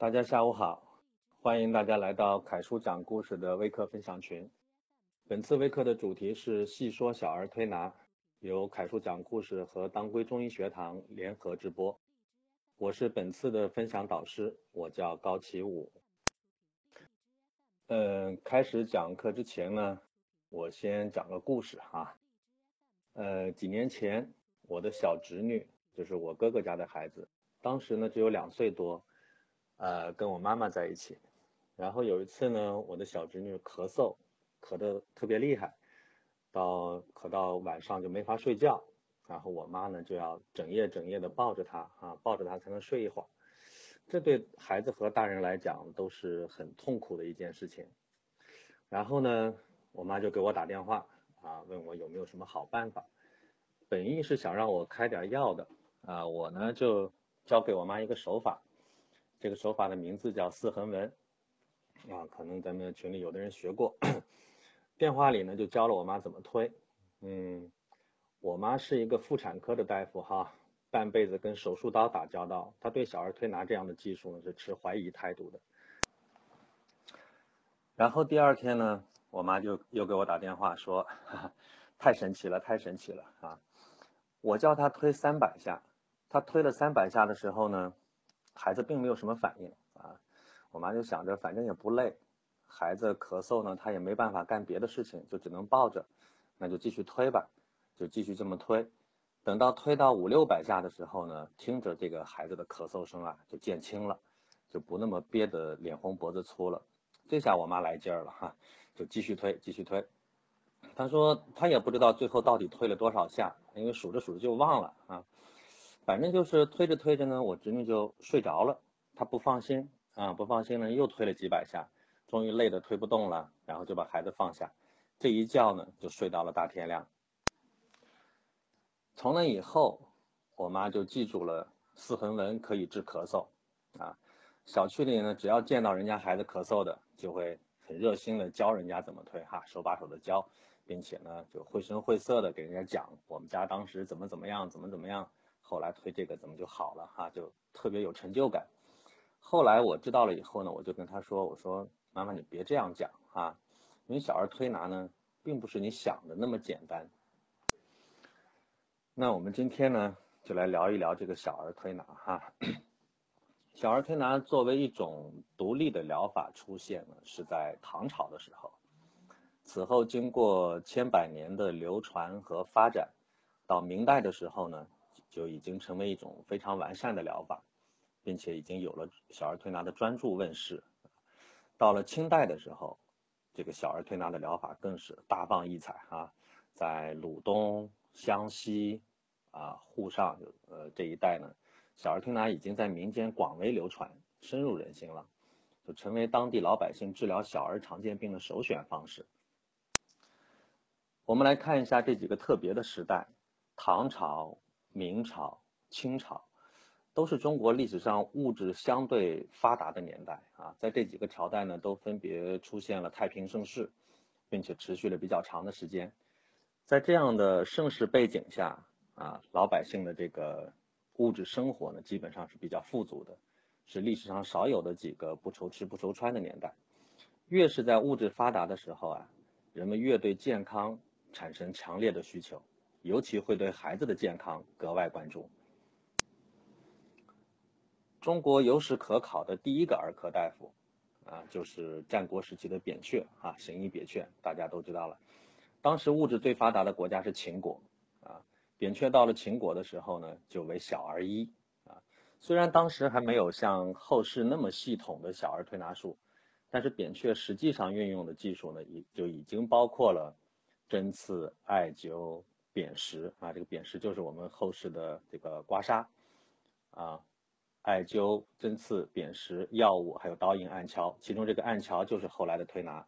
大家下午好，欢迎大家来到凯叔讲故事的微课分享群。本次微课的主题是细说小儿推拿，由凯叔讲故事和当归中医学堂联合直播。我是本次的分享导师，我叫高启武。嗯，开始讲课之前呢，我先讲个故事哈。呃，几年前，我的小侄女，就是我哥哥家的孩子，当时呢只有两岁多。呃，跟我妈妈在一起，然后有一次呢，我的小侄女咳嗽，咳得特别厉害，到咳到晚上就没法睡觉，然后我妈呢就要整夜整夜的抱着她啊，抱着她才能睡一会儿，这对孩子和大人来讲都是很痛苦的一件事情。然后呢，我妈就给我打电话啊，问我有没有什么好办法，本意是想让我开点药的啊，我呢就教给我妈一个手法。这个手法的名字叫四横纹，啊，可能咱们群里有的人学过。电话里呢就教了我妈怎么推，嗯，我妈是一个妇产科的大夫哈，半辈子跟手术刀打交道，她对小儿推拿这样的技术呢是持怀疑态度的。然后第二天呢，我妈就又给我打电话说，太神奇了，太神奇了啊！我叫她推三百下，她推了三百下的时候呢。孩子并没有什么反应啊，我妈就想着反正也不累，孩子咳嗽呢，他也没办法干别的事情，就只能抱着，那就继续推吧，就继续这么推，等到推到五六百下的时候呢，听着这个孩子的咳嗽声啊，就减轻了，就不那么憋得脸红脖子粗了，这下我妈来劲儿了哈，就继续推，继续推，她说她也不知道最后到底推了多少下，因为数着数着就忘了啊。反正就是推着推着呢，我侄女就睡着了，她不放心啊，不放心呢，又推了几百下，终于累得推不动了，然后就把孩子放下，这一觉呢就睡到了大天亮。从那以后，我妈就记住了四横纹可以治咳嗽啊，小区里呢只要见到人家孩子咳嗽的，就会很热心的教人家怎么推哈，手把手的教，并且呢就绘声绘色的给人家讲我们家当时怎么怎么样，怎么怎么样。后来推这个怎么就好了哈，就特别有成就感。后来我知道了以后呢，我就跟他说：“我说妈妈你别这样讲哈，因为小儿推拿呢，并不是你想的那么简单。”那我们今天呢，就来聊一聊这个小儿推拿哈。小儿推拿作为一种独立的疗法出现呢，是在唐朝的时候，此后经过千百年的流传和发展，到明代的时候呢。就已经成为一种非常完善的疗法，并且已经有了小儿推拿的专注问世。到了清代的时候，这个小儿推拿的疗法更是大放异彩啊！在鲁东、湘西、啊沪上呃这一带呢，小儿推拿已经在民间广为流传，深入人心了，就成为当地老百姓治疗小儿常见病的首选方式。我们来看一下这几个特别的时代：唐朝。明朝、清朝，都是中国历史上物质相对发达的年代啊。在这几个朝代呢，都分别出现了太平盛世，并且持续了比较长的时间。在这样的盛世背景下啊，老百姓的这个物质生活呢，基本上是比较富足的，是历史上少有的几个不愁吃不愁穿的年代。越是在物质发达的时候啊，人们越对健康产生强烈的需求。尤其会对孩子的健康格外关注。中国有史可考的第一个儿科大夫，啊，就是战国时期的扁鹊啊，神医扁鹊，大家都知道了。当时物质最发达的国家是秦国，啊，扁鹊到了秦国的时候呢，就为小儿医，啊，虽然当时还没有像后世那么系统的小儿推拿术，但是扁鹊实际上运用的技术呢，已就已经包括了针刺、艾灸。砭石啊，这个砭石就是我们后世的这个刮痧啊，艾灸、针刺、砭石、药物，还有导引、按敲，其中这个按敲就是后来的推拿。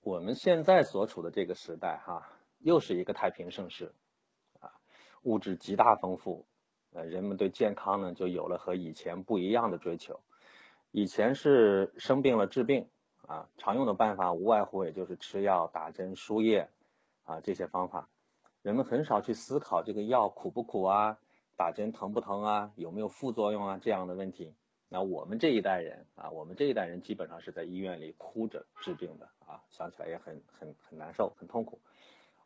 我们现在所处的这个时代哈，又是一个太平盛世啊，物质极大丰富，呃，人们对健康呢就有了和以前不一样的追求。以前是生病了治病啊，常用的办法无外乎也就是吃药、打针、输液。啊，这些方法，人们很少去思考这个药苦不苦啊，打针疼不疼啊，有没有副作用啊这样的问题。那我们这一代人啊，我们这一代人基本上是在医院里哭着治病的啊，想起来也很很很难受，很痛苦。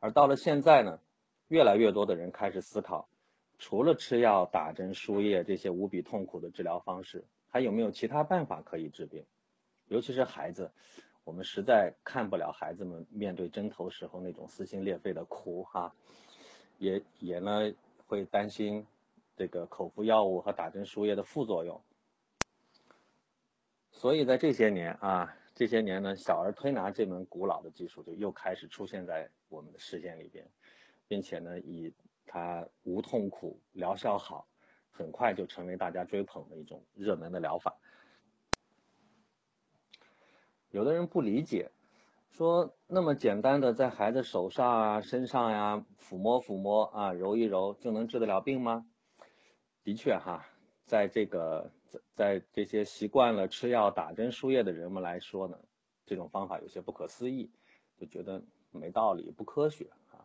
而到了现在呢，越来越多的人开始思考，除了吃药、打针、输液这些无比痛苦的治疗方式，还有没有其他办法可以治病？尤其是孩子，我们实在看不了孩子们面对针头时候那种撕心裂肺的哭哈，也也呢会担心这个口服药物和打针输液的副作用。所以在这些年啊，这些年呢，小儿推拿这门古老的技术就又开始出现在我们的视线里边，并且呢，以它无痛苦、疗效好，很快就成为大家追捧的一种热门的疗法。有的人不理解，说那么简单的在孩子手上啊、身上呀抚摸抚摸啊、揉一揉就能治得了病吗？的确哈，在这个。在在这些习惯了吃药、打针、输液的人们来说呢，这种方法有些不可思议，就觉得没道理、不科学啊。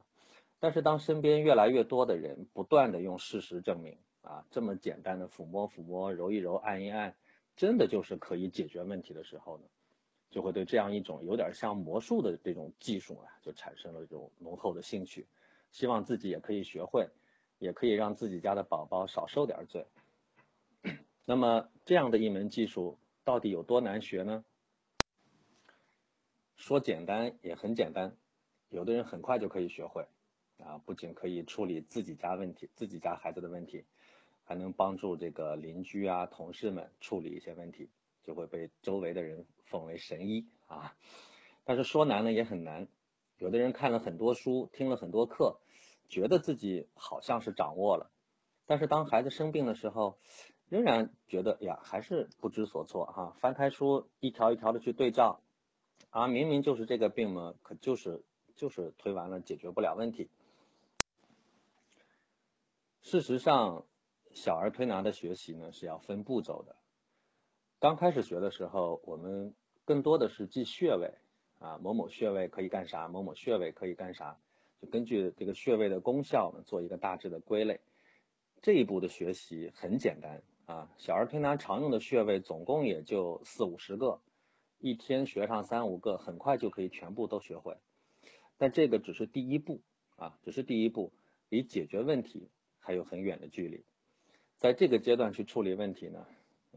但是当身边越来越多的人不断的用事实证明啊，这么简单的抚摸抚摸、揉一揉、按一按，真的就是可以解决问题的时候呢，就会对这样一种有点像魔术的这种技术啊，就产生了这种浓厚的兴趣，希望自己也可以学会，也可以让自己家的宝宝少受点罪。那么这样的一门技术到底有多难学呢？说简单也很简单，有的人很快就可以学会，啊，不仅可以处理自己家问题、自己家孩子的问题，还能帮助这个邻居啊、同事们处理一些问题，就会被周围的人奉为神医啊。但是说难呢也很难，有的人看了很多书，听了很多课，觉得自己好像是掌握了，但是当孩子生病的时候。仍然觉得呀，还是不知所措哈。翻开书，一条一条的去对照，啊，明明就是这个病嘛，可就是就是推完了解决不了问题。事实上，小儿推拿的学习呢是要分步骤的。刚开始学的时候，我们更多的是记穴位啊，某某穴位可以干啥，某某穴位可以干啥，就根据这个穴位的功效呢做一个大致的归类。这一步的学习很简单。啊，小儿推拿常用的穴位总共也就四五十个，一天学上三五个，很快就可以全部都学会。但这个只是第一步啊，只是第一步，离解决问题还有很远的距离。在这个阶段去处理问题呢，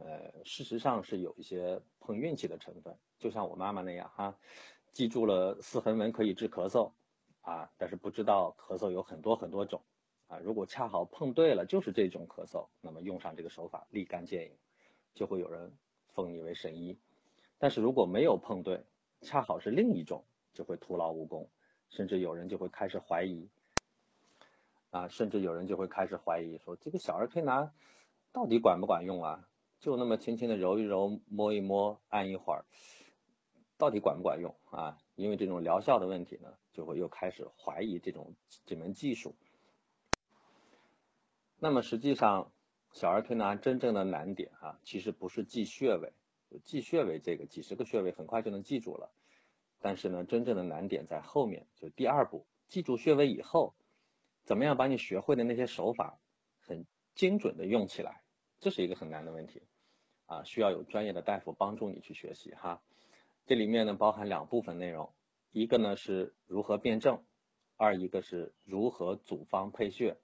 呃，事实上是有一些碰运气的成分。就像我妈妈那样哈，记住了四横纹可以治咳嗽啊，但是不知道咳嗽有很多很多种。啊，如果恰好碰对了，就是这种咳嗽，那么用上这个手法立竿见影，就会有人封你为神医。但是如果没有碰对，恰好是另一种，就会徒劳无功，甚至有人就会开始怀疑。啊，甚至有人就会开始怀疑说，这个小儿推拿到底管不管用啊？就那么轻轻的揉一揉、摸一摸、按一会儿，到底管不管用啊？因为这种疗效的问题呢，就会又开始怀疑这种这门技术。那么实际上，小儿推拿真正的难点啊，其实不是记穴位，记穴位这个几十个穴位很快就能记住了。但是呢，真正的难点在后面，就第二步，记住穴位以后，怎么样把你学会的那些手法很精准的用起来，这是一个很难的问题，啊，需要有专业的大夫帮助你去学习哈。这里面呢包含两部分内容，一个呢是如何辩证，二一个是如何组方配穴。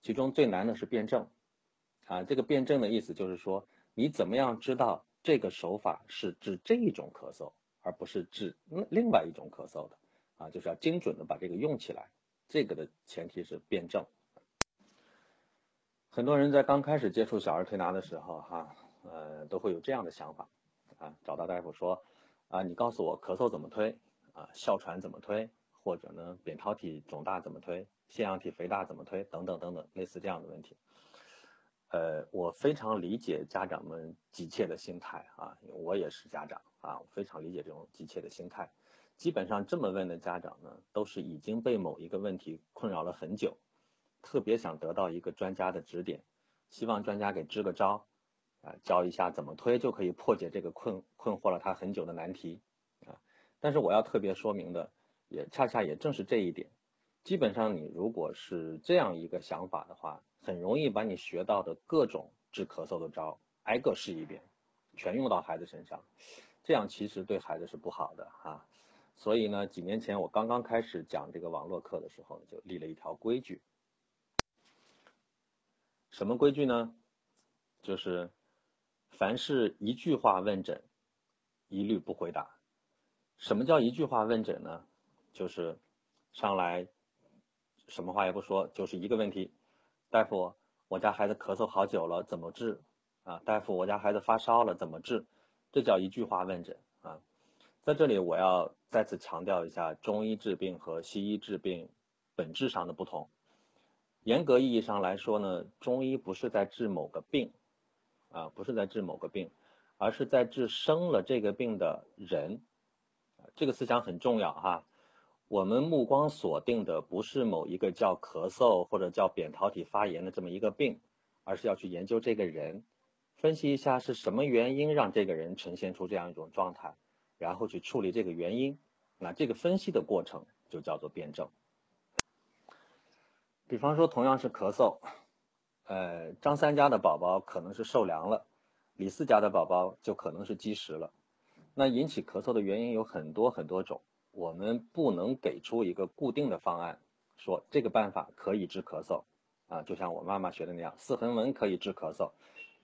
其中最难的是辩证，啊，这个辩证的意思就是说，你怎么样知道这个手法是治这一种咳嗽，而不是治另外一种咳嗽的，啊，就是要精准的把这个用起来，这个的前提是辩证。很多人在刚开始接触小儿推拿的时候，哈，呃，都会有这样的想法，啊，找到大夫说，啊，你告诉我咳嗽怎么推，啊，哮喘怎么推，或者呢，扁桃体肿大怎么推。腺样体肥大怎么推？等等等等，类似这样的问题。呃，我非常理解家长们急切的心态啊，我也是家长啊，非常理解这种急切的心态。基本上这么问的家长呢，都是已经被某一个问题困扰了很久，特别想得到一个专家的指点，希望专家给支个招，啊，教一下怎么推就可以破解这个困困惑了他很久的难题啊。但是我要特别说明的，也恰恰也正是这一点。基本上你如果是这样一个想法的话，很容易把你学到的各种治咳嗽的招挨个试一遍，全用到孩子身上，这样其实对孩子是不好的哈。所以呢，几年前我刚刚开始讲这个网络课的时候，就立了一条规矩。什么规矩呢？就是凡是一句话问诊，一律不回答。什么叫一句话问诊呢？就是上来什么话也不说，就是一个问题：大夫，我家孩子咳嗽好久了，怎么治？啊，大夫，我家孩子发烧了，怎么治？这叫一句话问诊啊。在这里，我要再次强调一下中医治病和西医治病本质上的不同。严格意义上来说呢，中医不是在治某个病，啊，不是在治某个病，而是在治生了这个病的人。这个思想很重要哈。我们目光锁定的不是某一个叫咳嗽或者叫扁桃体发炎的这么一个病，而是要去研究这个人，分析一下是什么原因让这个人呈现出这样一种状态。然后去处理这个原因，那这个分析的过程就叫做辩证。比方说，同样是咳嗽，呃，张三家的宝宝可能是受凉了，李四家的宝宝就可能是积食了。那引起咳嗽的原因有很多很多种，我们不能给出一个固定的方案，说这个办法可以治咳嗽啊，就像我妈妈学的那样，四横纹可以治咳嗽，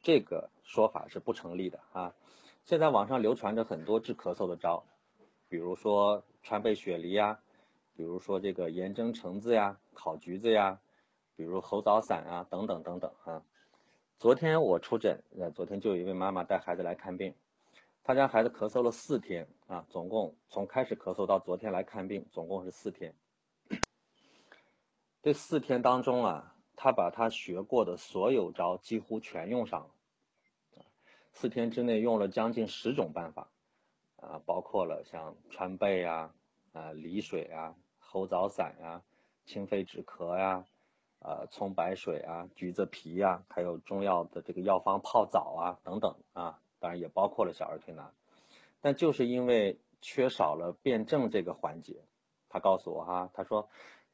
这个说法是不成立的啊。现在网上流传着很多治咳嗽的招，比如说川贝雪梨呀，比如说这个盐蒸橙子呀、烤橘子呀，比如猴枣散啊等等等等啊。昨天我出诊，呃，昨天就有一位妈妈带孩子来看病，她家孩子咳嗽了四天啊，总共从开始咳嗽到昨天来看病，总共是四天。这四天当中啊，她把她学过的所有招几乎全用上了。四天之内用了将近十种办法，啊，包括了像川贝呀、啊梨水啊、猴枣散呀、清肺止咳呀、啊葱白水啊、橘子皮呀，还有中药的这个药方泡澡啊等等啊，当然也包括了小儿推拿。但就是因为缺少了辩证这个环节，他告诉我哈，他说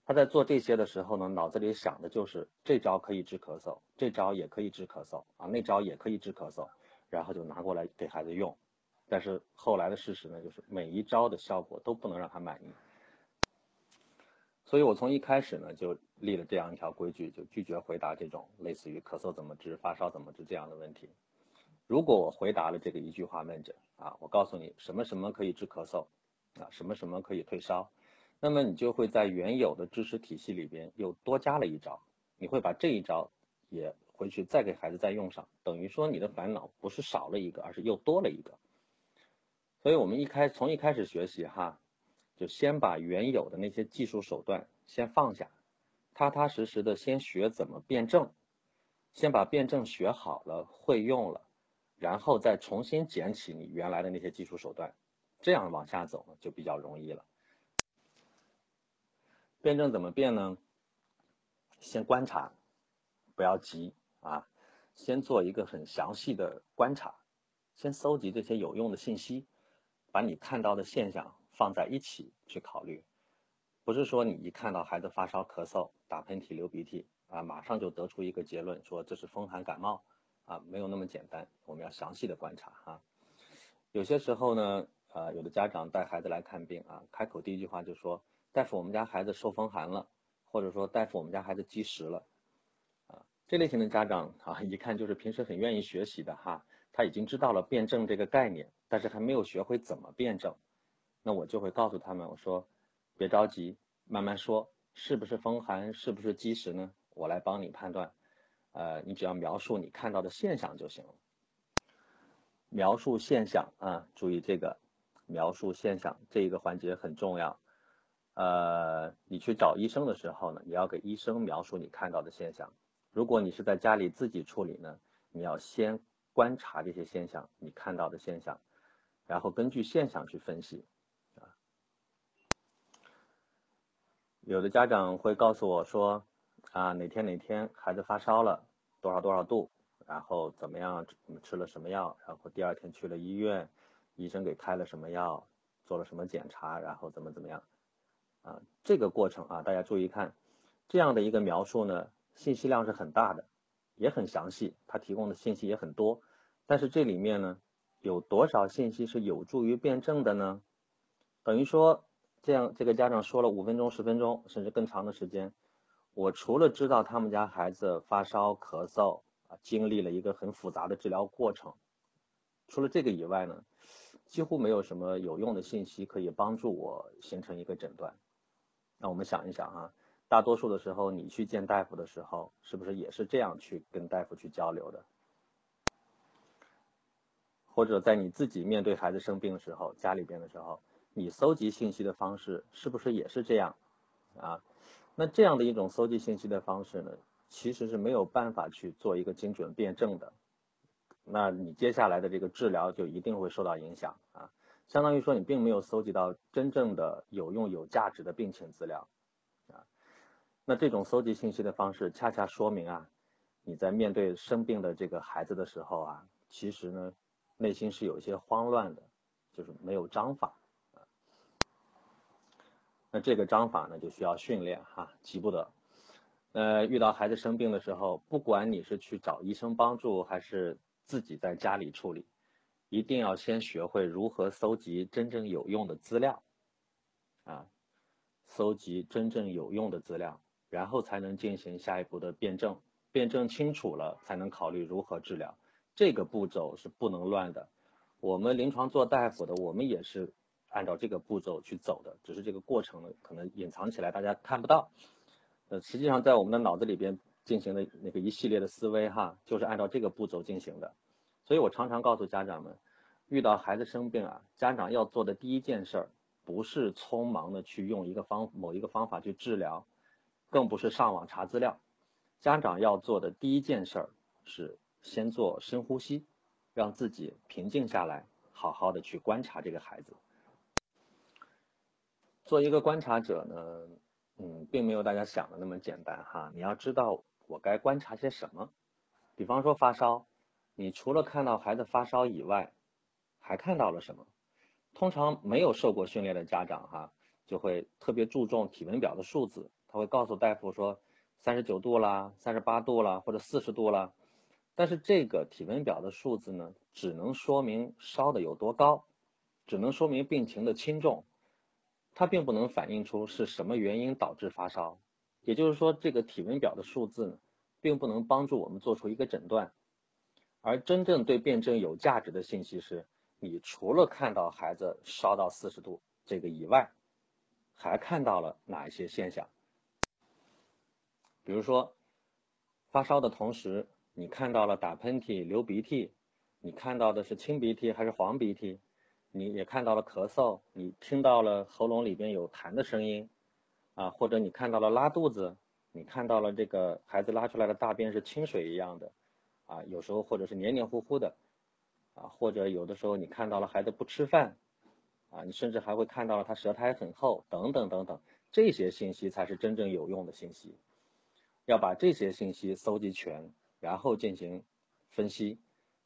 他在做这些的时候呢，脑子里想的就是这招可以治咳嗽，这招也可以治咳嗽啊，那招也可以治咳嗽。然后就拿过来给孩子用，但是后来的事实呢，就是每一招的效果都不能让他满意。所以我从一开始呢就立了这样一条规矩，就拒绝回答这种类似于咳嗽怎么治、发烧怎么治这样的问题。如果我回答了这个一句话问诊啊，我告诉你什么什么可以治咳嗽，啊什么什么可以退烧，那么你就会在原有的知识体系里边又多加了一招，你会把这一招也。回去再给孩子再用上，等于说你的烦恼不是少了一个，而是又多了一个。所以我们一开从一开始学习哈，就先把原有的那些技术手段先放下，踏踏实实的先学怎么辩证，先把辩证学好了会用了，然后再重新捡起你原来的那些技术手段，这样往下走就比较容易了。辩证怎么辩呢？先观察，不要急。啊，先做一个很详细的观察，先搜集这些有用的信息，把你看到的现象放在一起去考虑，不是说你一看到孩子发烧、咳嗽、打喷嚏、流鼻涕啊，马上就得出一个结论说这是风寒感冒啊，没有那么简单，我们要详细的观察哈。有些时候呢，呃，有的家长带孩子来看病啊，开口第一句话就说：“大夫，我们家孩子受风寒了。”或者说：“大夫，我们家孩子积食了。”啊这类型的家长啊，一看就是平时很愿意学习的哈，他已经知道了辩证这个概念，但是还没有学会怎么辩证。那我就会告诉他们，我说别着急，慢慢说，是不是风寒，是不是积食呢？我来帮你判断。呃，你只要描述你看到的现象就行了。描述现象啊，注意这个描述现象这一个环节很重要。呃，你去找医生的时候呢，你要给医生描述你看到的现象。如果你是在家里自己处理呢，你要先观察这些现象，你看到的现象，然后根据现象去分析，有的家长会告诉我说，啊哪天哪天孩子发烧了，多少多少度，然后怎么样，吃了什么药，然后第二天去了医院，医生给开了什么药，做了什么检查，然后怎么怎么样，啊，这个过程啊，大家注意看，这样的一个描述呢，信息量是很大的，也很详细，它提供的信息也很多，但是这里面呢，有多少信息是有助于辩证的呢？等于说，这样这个家长说了五分钟、十分钟，甚至更长的时间，我除了知道他们家孩子发烧、咳嗽啊，经历了一个很复杂的治疗过程，除了这个以外呢，几乎没有什么有用的信息可以帮助我形成一个诊断。那我们想一想啊，大多数的时候你去见大夫的时候，是不是也是这样去跟大夫去交流的？或者在你自己面对孩子生病的时候，家里边的时候，你搜集信息的方式是不是也是这样？啊，那这样的一种搜集信息的方式呢，其实是没有办法去做一个精准辩证的。那你接下来的这个治疗就一定会受到影响啊。相当于说，你并没有搜集到真正的有用、有价值的病情资料，啊，那这种搜集信息的方式，恰恰说明啊，你在面对生病的这个孩子的时候啊，其实呢，内心是有一些慌乱的，就是没有章法，那这个章法呢，就需要训练哈，急不得。呃，遇到孩子生病的时候，不管你是去找医生帮助，还是自己在家里处理。一定要先学会如何搜集真正有用的资料，啊，搜集真正有用的资料，然后才能进行下一步的辩证，辩证清楚了，才能考虑如何治疗。这个步骤是不能乱的。我们临床做大夫的，我们也是按照这个步骤去走的，只是这个过程呢，可能隐藏起来，大家看不到。呃，实际上在我们的脑子里边进行的那个一系列的思维哈，就是按照这个步骤进行的。所以我常常告诉家长们。遇到孩子生病啊，家长要做的第一件事儿，不是匆忙的去用一个方某一个方法去治疗，更不是上网查资料。家长要做的第一件事儿是先做深呼吸，让自己平静下来，好好的去观察这个孩子。做一个观察者呢，嗯，并没有大家想的那么简单哈。你要知道我该观察些什么。比方说发烧，你除了看到孩子发烧以外，还看到了什么？通常没有受过训练的家长哈，就会特别注重体温表的数字，他会告诉大夫说三十九度啦、三十八度啦或者四十度啦。但是这个体温表的数字呢，只能说明烧的有多高，只能说明病情的轻重，它并不能反映出是什么原因导致发烧。也就是说，这个体温表的数字，并不能帮助我们做出一个诊断。而真正对辩证有价值的信息是。你除了看到孩子烧到四十度这个以外，还看到了哪一些现象？比如说，发烧的同时，你看到了打喷嚏、流鼻涕，你看到的是清鼻涕还是黄鼻涕？你也看到了咳嗽，你听到了喉咙里边有痰的声音，啊，或者你看到了拉肚子，你看到了这个孩子拉出来的大便是清水一样的，啊，有时候或者是黏黏糊糊的。啊，或者有的时候你看到了孩子不吃饭，啊，你甚至还会看到了他舌苔很厚，等等等等，这些信息才是真正有用的信息。要把这些信息搜集全，然后进行分析，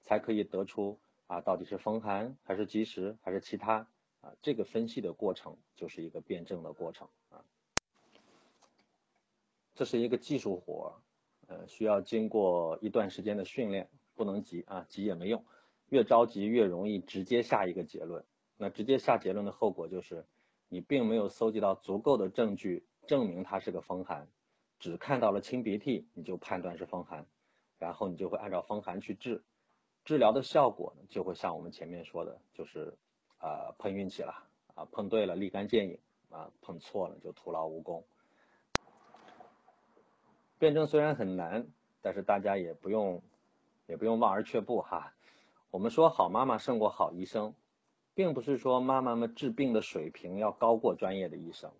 才可以得出啊，到底是风寒还是积食还是其他啊，这个分析的过程就是一个辩证的过程啊。这是一个技术活，呃，需要经过一段时间的训练，不能急啊，急也没用。越着急越容易直接下一个结论，那直接下结论的后果就是，你并没有搜集到足够的证据证明它是个风寒，只看到了清鼻涕你就判断是风寒，然后你就会按照风寒去治，治疗的效果呢就会像我们前面说的，就是啊碰运气了啊碰对了立竿见影啊碰错了就徒劳无功。辩证虽然很难，但是大家也不用也不用望而却步哈。我们说好妈妈胜过好医生，并不是说妈妈们治病的水平要高过专业的医生，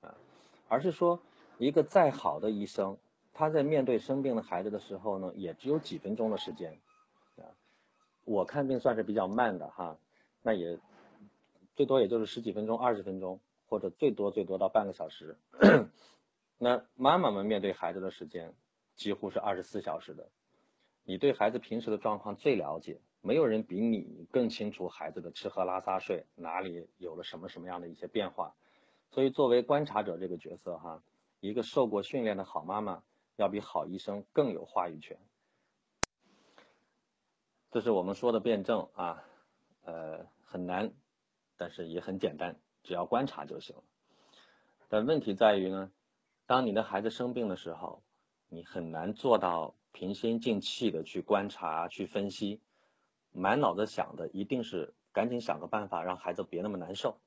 啊，而是说一个再好的医生，他在面对生病的孩子的时候呢，也只有几分钟的时间，我看病算是比较慢的哈，那也最多也就是十几分钟、二十分钟，或者最多最多到半个小时，那妈妈们面对孩子的时间几乎是二十四小时的，你对孩子平时的状况最了解。没有人比你更清楚孩子的吃喝拉撒睡哪里有了什么什么样的一些变化，所以作为观察者这个角色哈，一个受过训练的好妈妈要比好医生更有话语权。这是我们说的辩证啊，呃，很难，但是也很简单，只要观察就行了。但问题在于呢，当你的孩子生病的时候，你很难做到平心静气的去观察、去分析，满脑子想的一定是赶紧想个办法让孩子别那么难受，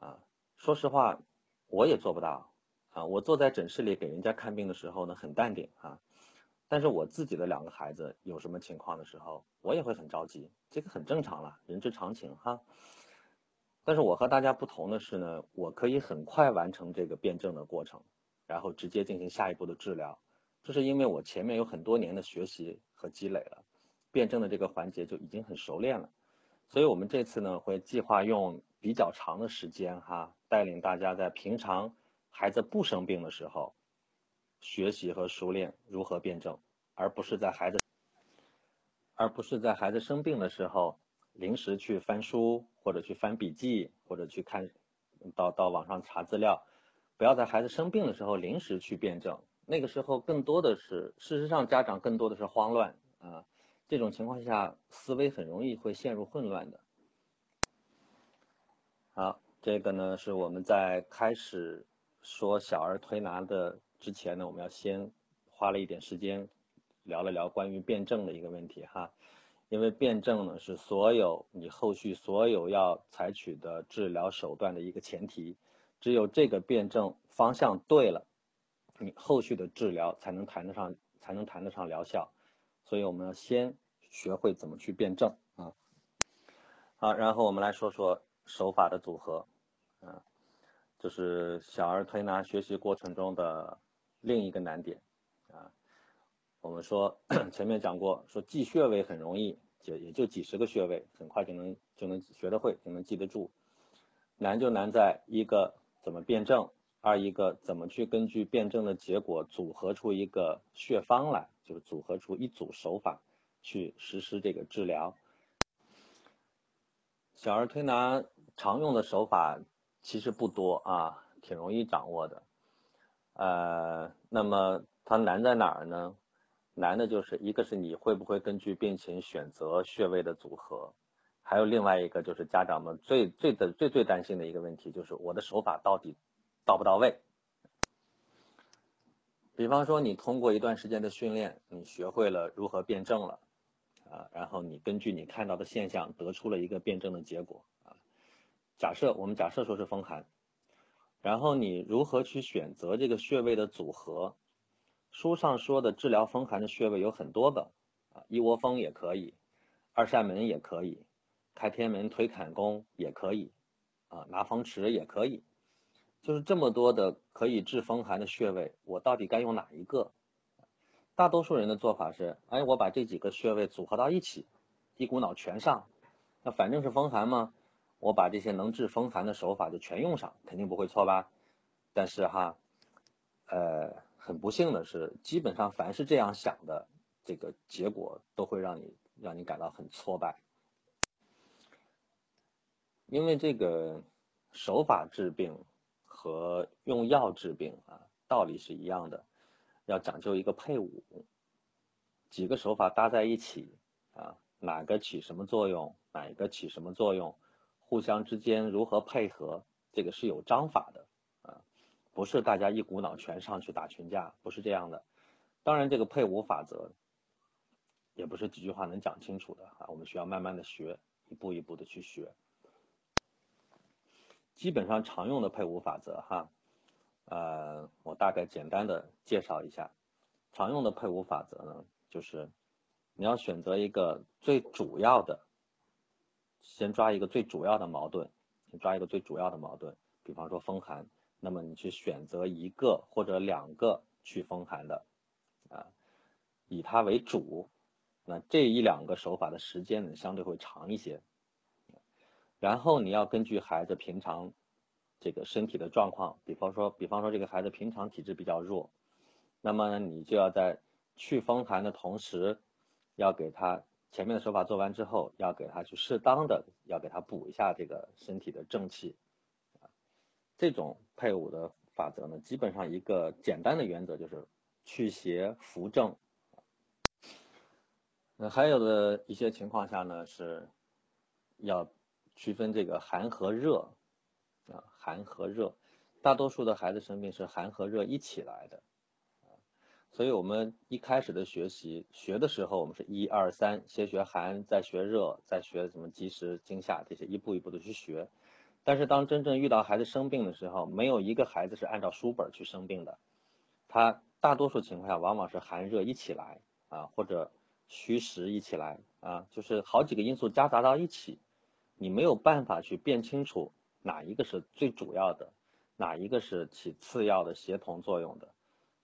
啊，说实话，我也做不到，啊，我坐在诊室里给人家看病的时候呢，很淡定啊，但是我自己的两个孩子有什么情况的时候，我也会很着急，这个很正常了，人之常情哈。但是我和大家不同的是呢，我可以很快完成这个辩证的过程，然后直接进行下一步的治疗。这是因为我前面有很多年的学习和积累了，辩证的这个环节就已经很熟练了，所以我们这次呢会计划用比较长的时间哈，带领大家在平常孩子不生病的时候，学习和熟练如何辩证，而不是在孩子，而不是在孩子生病的时候临时去翻书或者去翻笔记或者去看，到到网上查资料，不要在孩子生病的时候临时去辩证。那个时候更多的是，事实上家长更多的是慌乱啊，这种情况下思维很容易会陷入混乱的。好，这个呢是我们在开始说小儿推拿的之前呢，我们要先花了一点时间聊了聊关于辩证的一个问题哈，因为辩证呢是所有你后续所有要采取的治疗手段的一个前提，只有这个辩证方向对了。你后续的治疗才能谈得上，才能谈得上疗效，所以我们要先学会怎么去辩证啊。好，然后我们来说说手法的组合，啊，就是小儿推拿学习过程中的另一个难点啊。我们说 前面讲过，说记穴位很容易，就也就几十个穴位，很快就能就能学得会，就能记得住。难就难在一个怎么辩证。二一个怎么去根据辩证的结果组合出一个穴方来，就是组合出一组手法去实施这个治疗。小儿推拿常用的手法其实不多啊，挺容易掌握的。呃，那么它难在哪儿呢？难的就是一个是你会不会根据病情选择穴位的组合，还有另外一个就是家长们最最的最最担心的一个问题就是我的手法到底。到不到位？比方说，你通过一段时间的训练，你学会了如何辩证了，啊，然后你根据你看到的现象得出了一个辩证的结果，啊，假设我们假设说是风寒，然后你如何去选择这个穴位的组合？书上说的治疗风寒的穴位有很多个，啊，一窝蜂也可以，二扇门也可以，开天门推坎宫也可以，啊，拿风池也可以。就是这么多的可以治风寒的穴位，我到底该用哪一个？大多数人的做法是，哎，我把这几个穴位组合到一起，一股脑全上。那反正是风寒嘛，我把这些能治风寒的手法就全用上，肯定不会错吧？但是哈，呃，很不幸的是，基本上凡是这样想的，这个结果都会让你让你感到很挫败，因为这个手法治病。和用药治病啊，道理是一样的，要讲究一个配伍，几个手法搭在一起啊，哪个起什么作用，哪个起什么作用，互相之间如何配合，这个是有章法的啊，不是大家一股脑全上去打群架，不是这样的。当然，这个配伍法则也不是几句话能讲清楚的啊，我们需要慢慢的学，一步一步的去学。基本上常用的配伍法则哈，呃，我大概简单的介绍一下，常用的配伍法则呢，就是你要选择一个最主要的，先抓一个最主要的矛盾，先抓一个最主要的矛盾，比方说风寒，那么你去选择一个或者两个去风寒的，啊，以它为主，那这一两个手法的时间呢，相对会长一些。然后你要根据孩子平常这个身体的状况，比方说，比方说这个孩子平常体质比较弱，那么呢你就要在去风寒的同时，要给他前面的手法做完之后，要给他去适当的要给他补一下这个身体的正气，啊，这种配伍的法则呢，基本上一个简单的原则就是去邪扶正。那还有的一些情况下呢，是要区分这个寒和热啊，寒和热，大多数的孩子生病是寒和热一起来的。所以我们一开始的学习学的时候，我们是一二三，先学寒，再学热，再学什么积食、惊吓这些，一步一步的去学。但是当真正遇到孩子生病的时候，没有一个孩子是按照书本去生病的，他大多数情况下往往是寒热一起来啊，或者虚实一起来啊，就是好几个因素夹杂到一起，你没有办法去辨清楚哪一个是最主要的，哪一个是起次要的协同作用的。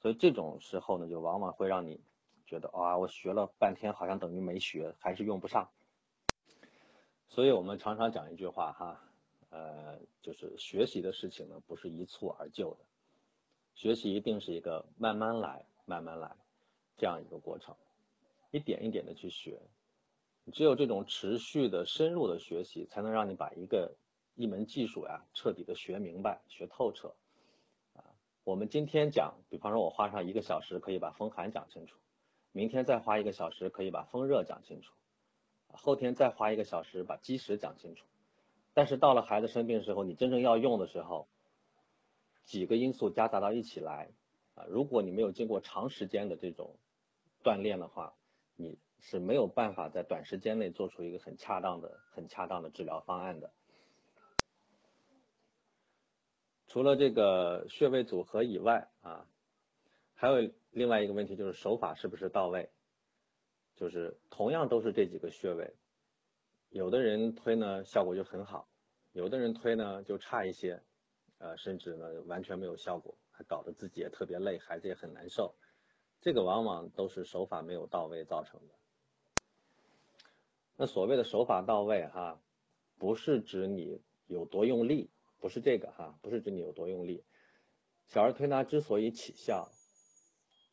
所以这种时候呢，就往往会让你觉得啊，我学了半天，好像等于没学，还是用不上。所以我们常常讲一句话哈，呃，就是学习的事情呢，不是一蹴而就的，学习一定是一个慢慢来、慢慢来这样一个过程，一点一点的去学。只有这种持续的、深入的学习，才能让你把一个一门技术呀，彻底的学明白、学透彻。我们今天讲，比方说，我花上一个小时可以把风寒讲清楚，明天再花一个小时可以把风热讲清楚，后天再花一个小时把积食讲清楚。但是到了孩子生病的时候，你真正要用的时候，几个因素夹杂到一起来啊，如果你没有经过长时间的这种锻炼的话，你是没有办法在短时间内做出一个很恰当的、很恰当的治疗方案的。除了这个穴位组合以外啊，还有另外一个问题就是手法是不是到位？就是同样都是这几个穴位，有的人推呢效果就很好，有的人推呢就差一些，呃，甚至呢完全没有效果，还搞得自己也特别累，孩子也很难受。这个往往都是手法没有到位造成的。那所谓的手法到位哈，不是指你有多用力。不是这个哈，不是指你有多用力。小儿推拿之所以起效，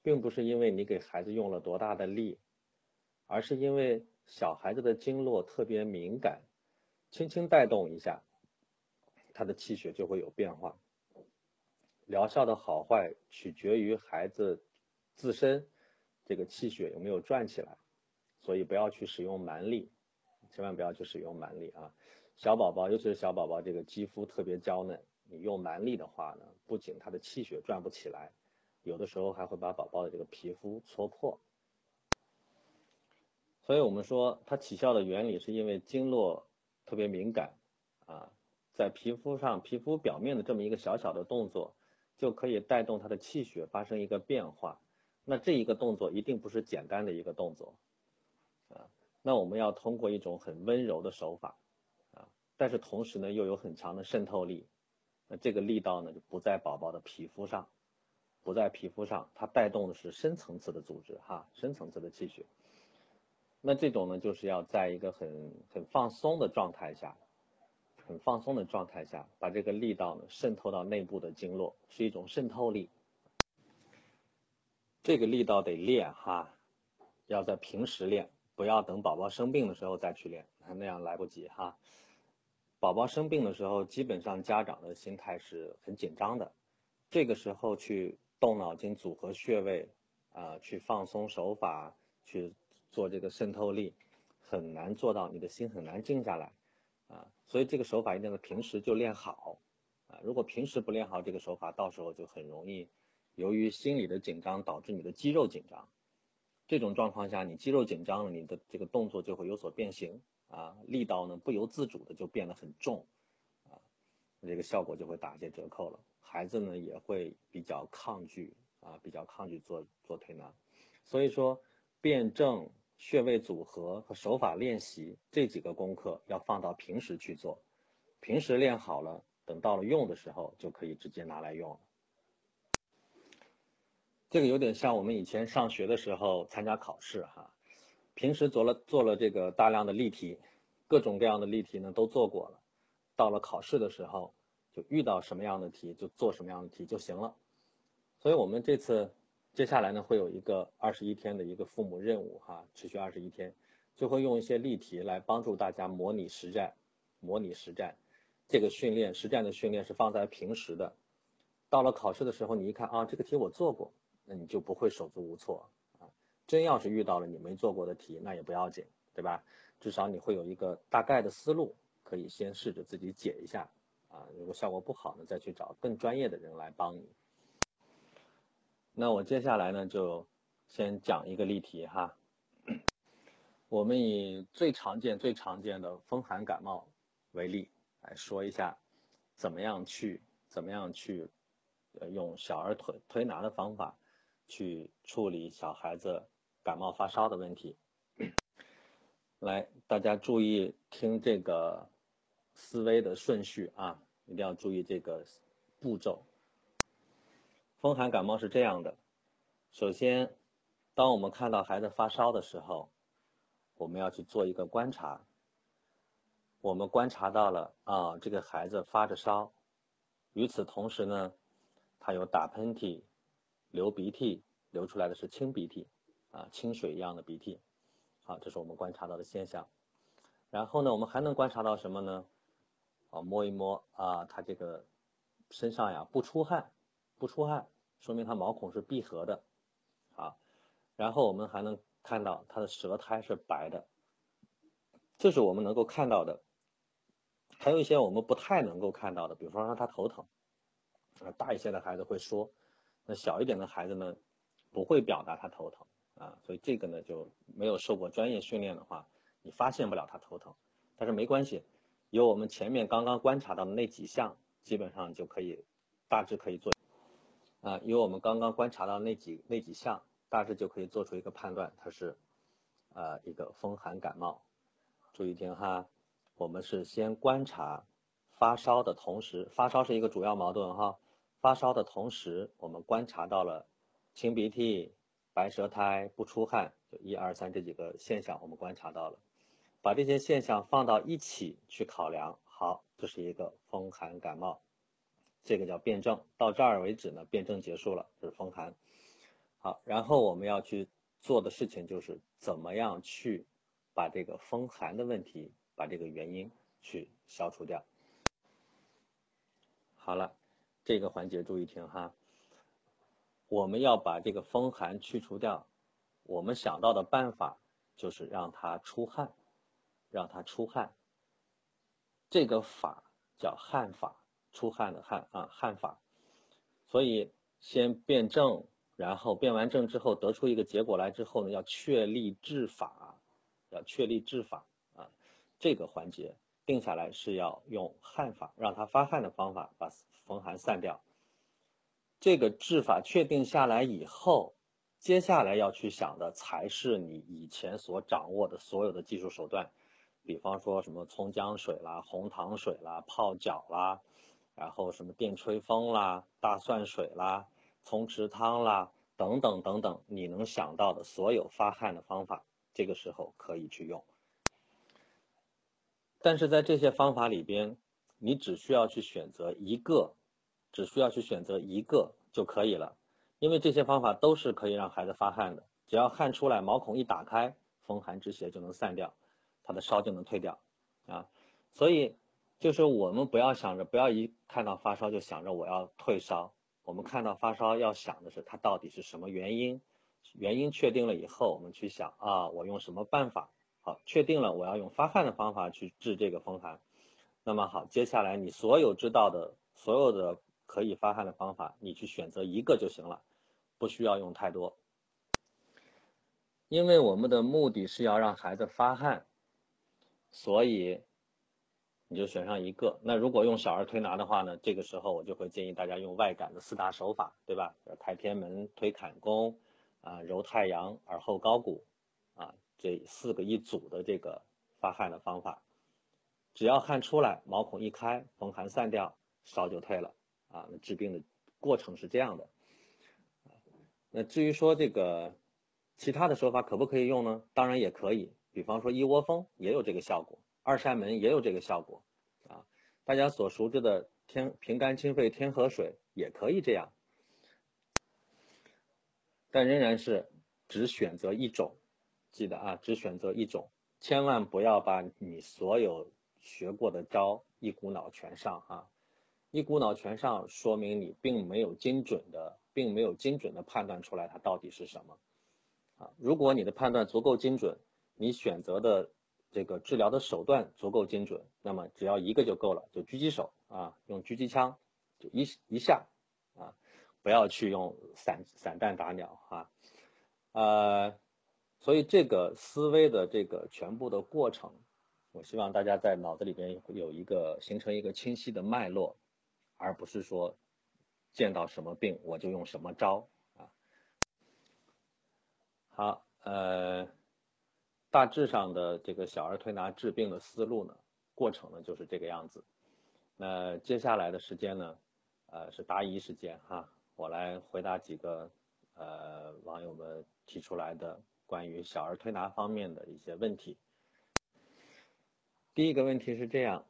并不是因为你给孩子用了多大的力，而是因为小孩子的经络特别敏感，轻轻带动一下，他的气血就会有变化。疗效的好坏取决于孩子自身这个气血有没有转起来，所以不要去使用蛮力，千万不要去使用蛮力啊。小宝宝，尤其是小宝宝，这个肌肤特别娇嫩，你用蛮力的话呢，不仅他的气血转不起来，有的时候还会把宝宝的这个皮肤戳破。所以我们说它起效的原理是因为经络特别敏感啊，在皮肤上皮肤表面的这么一个小小的动作，就可以带动他的气血发生一个变化。那这一个动作一定不是简单的一个动作啊，那我们要通过一种很温柔的手法。但是同时呢，又有很强的渗透力，那这个力道呢，就不在宝宝的皮肤上，不在皮肤上，它带动的是深层次的组织哈，深层次的气血。那这种呢，就是要在一个很很放松的状态下，很放松的状态下，把这个力道呢渗透到内部的经络，是一种渗透力。这个力道得练哈，要在平时练，不要等宝宝生病的时候再去练，那样来不及哈。宝宝生病的时候，基本上家长的心态是很紧张的。这个时候去动脑筋组合穴位，啊，去放松手法，去做这个渗透力，很难做到，你的心很难静下来，啊，所以这个手法一定要平时就练好，啊，如果平时不练好这个手法，到时候就很容易由于心理的紧张导致你的肌肉紧张。这种状况下，你肌肉紧张了，你的这个动作就会有所变形。啊，力道呢不由自主的就变得很重，啊，这个效果就会打一些折扣了。孩子呢也会比较抗拒啊，比较抗拒做做推拿。所以说，辩证、穴位组合和手法练习这几个功课要放到平时去做，平时练好了，等到了用的时候就可以直接拿来用了。这个有点像我们以前上学的时候参加考试哈。平时做了做了这个大量的例题，各种各样的例题呢都做过了，到了考试的时候就遇到什么样的题就做什么样的题就行了。所以我们这次接下来呢会有一个二十一天的一个父母任务哈，持续二十一天，就会用一些例题来帮助大家模拟实战，模拟实战，这个训练实战的训练是放在平时的，到了考试的时候，你一看啊，这个题我做过，那你就不会手足无措。真要是遇到了你没做过的题，那也不要紧，对吧？至少你会有一个大概的思路，可以先试着自己解一下啊。如果效果不好呢，再去找更专业的人来帮你。那我接下来呢，就先讲一个例题哈。我们以最常见、最常见的风寒感冒为例。来说一下，怎么样去怎么样去，呃，用小儿推推拿的方法去处理小孩子感冒发烧的问题。来，大家注意听这个思维的顺序啊，一定要注意这个步骤。风寒感冒是这样的，首先，当我们看到孩子发烧的时候，我们要去做一个观察。我们观察到了啊，这个孩子发着烧，与此同时呢，他有打喷嚏、流鼻涕，流出来的是清鼻涕，啊，清水一样的鼻涕，好，这是我们观察到的现象。然后呢，我们还能观察到什么呢？啊，摸一摸啊，他这个身上呀不出汗，不出汗，说明他毛孔是闭合的，啊，然后我们还能看到他的舌苔是白的，这是我们能够看到的。还有一些我们不太能够看到的，比方说他头疼，啊，大一些的孩子会说，那小一点的孩子呢，不会表达他头疼啊，所以这个呢就没有受过专业训练的话，你发现不了他头疼，但是没关系，有我们前面刚刚观察到的那几项，基本上就可以大致可以做，啊，有我们刚刚观察到那几那几项，大致就可以做出一个判断，它是，呃，一个风寒感冒，注意听哈。我们是先观察发烧的同时，发烧是一个主要矛盾哈。发烧的同时，我们观察到了清鼻涕、白舌苔、不出汗，就一二三这几个现象，我们观察到了。把这些现象放到一起去考量，好，这是一个风寒感冒，这个叫辨证。到这儿为止呢，辨证结束了，这是风寒。好，然后我们要去做的事情就是怎么样去把这个风寒的问题。把这个原因去消除掉。好了，这个环节注意听哈。我们要把这个风寒去除掉，我们想到的办法就是让它出汗，让它出汗。这个法叫汗法，出汗的汗啊，汗法。所以先辩证，然后辩完证之后得出一个结果来之后呢，要确立治法，要确立治法啊。这个环节定下来是要用汗法，让它发汗的方法把风寒散掉。这个治法确定下来以后，接下来要去想的才是你以前所掌握的所有的技术手段，比方说什么葱姜水啦、红糖水啦、泡脚啦，然后什么电吹风啦、大蒜水啦、葱池汤啦等等等等，你能想到的所有发汗的方法，这个时候可以去用。但是在这些方法里边，你只需要去选择一个，只需要去选择一个就可以了，因为这些方法都是可以让孩子发汗的，只要汗出来，毛孔一打开，风寒之邪就能散掉，他的烧就能退掉，啊，所以就是我们不要想着，不要一看到发烧就想着我要退烧，我们看到发烧要想的是它到底是什么原因，原因确定了以后，我们去想啊，我用什么办法。好，确定了，我要用发汗的方法去治这个风寒。那么好，接下来你所有知道的所有的可以发汗的方法，你去选择一个就行了，不需要用太多。因为我们的目的是要让孩子发汗，所以你就选上一个。那如果用小儿推拿的话呢，这个时候我就会建议大家用外感的四大手法，对吧？抬天门、推坎宫，啊，揉太阳、耳后高骨，啊。这四个一组的这个发汗的方法，只要汗出来，毛孔一开，风寒散掉，烧就退了啊。那治病的过程是这样的。那至于说这个其他的手法可不可以用呢？当然也可以，比方说一窝蜂也有这个效果，二扇门也有这个效果啊。大家所熟知的天平肝清肺天河水也可以这样，但仍然是只选择一种。记得啊，只选择一种，千万不要把你所有学过的招一股脑全上哈，一股脑全上说明你并没有精准的，并没有精准的判断出来它到底是什么啊。如果你的判断足够精准，你选择的这个治疗的手段足够精准，那么只要一个就够了，就狙击手啊，用狙击枪就一一下啊，不要去用散散弹打鸟哈，呃。所以这个思维的这个全部的过程，我希望大家在脑子里边有一个形成一个清晰的脉络，而不是说见到什么病我就用什么招啊。好，呃，大致上的这个小儿推拿治病的思路呢，过程呢就是这个样子。那接下来的时间呢，呃，是答疑时间哈，我来回答几个呃网友们提出来的。关于小儿推拿方面的一些问题，第一个问题是这样，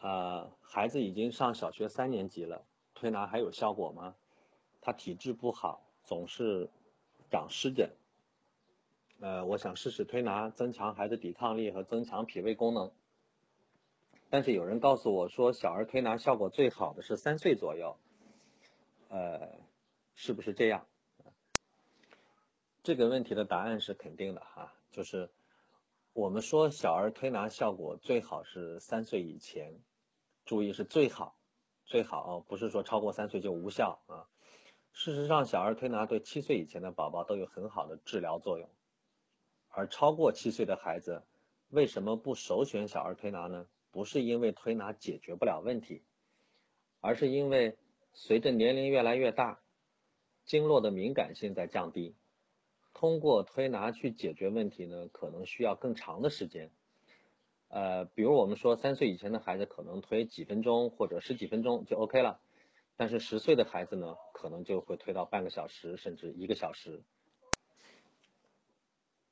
啊，孩子已经上小学三年级了，推拿还有效果吗？他体质不好，总是长湿疹，呃，我想试试推拿，增强孩子抵抗力和增强脾胃功能，但是有人告诉我说，小儿推拿效果最好的是三岁左右，呃，是不是这样？这个问题的答案是肯定的哈，就是我们说小儿推拿效果最好是三岁以前，注意是最好，最好不是说超过三岁就无效啊。事实上，小儿推拿对七岁以前的宝宝都有很好的治疗作用，而超过七岁的孩子为什么不首选小儿推拿呢？不是因为推拿解决不了问题，而是因为随着年龄越来越大，经络的敏感性在降低。通过推拿去解决问题呢，可能需要更长的时间。呃，比如我们说三岁以前的孩子可能推几分钟或者十几分钟就 OK 了，但是十岁的孩子呢，可能就会推到半个小时甚至一个小时。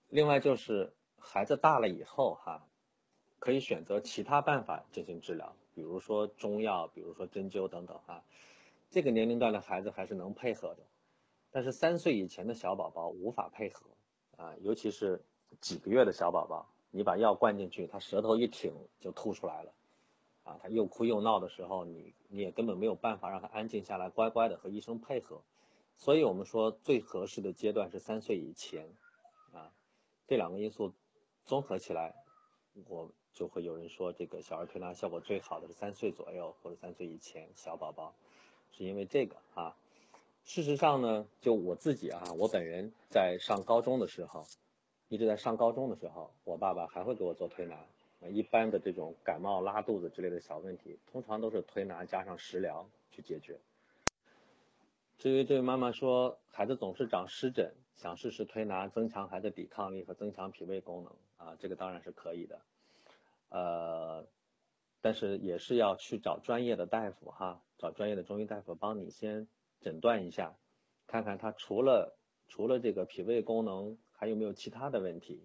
另外就是孩子大了以后哈，可以选择其他办法进行治疗，比如说中药，比如说针灸等等啊。这个年龄段的孩子还是能配合的。但是三岁以前的小宝宝无法配合啊，尤其是几个月的小宝宝，你把药灌进去，他舌头一挺就吐出来了，啊，他又哭又闹的时候，你你也根本没有办法让他安静下来，乖乖的和医生配合。所以我们说最合适的阶段是三岁以前，啊，这两个因素综合起来，我就会有人说这个小儿推拿效果最好的是三岁左右或者三岁以前小宝宝，是因为这个啊。事实上呢，就我自己啊，我本人在上高中的时候，一直在上高中的时候，我爸爸还会给我做推拿。一般的这种感冒、拉肚子之类的小问题，通常都是推拿加上食疗去解决。至于这位妈妈说孩子总是长湿疹，想试试推拿增强孩子抵抗力和增强脾胃功能啊，这个当然是可以的。呃，但是也是要去找专业的大夫哈，找专业的中医大夫帮你先。诊断一下，看看他除了除了这个脾胃功能，还有没有其他的问题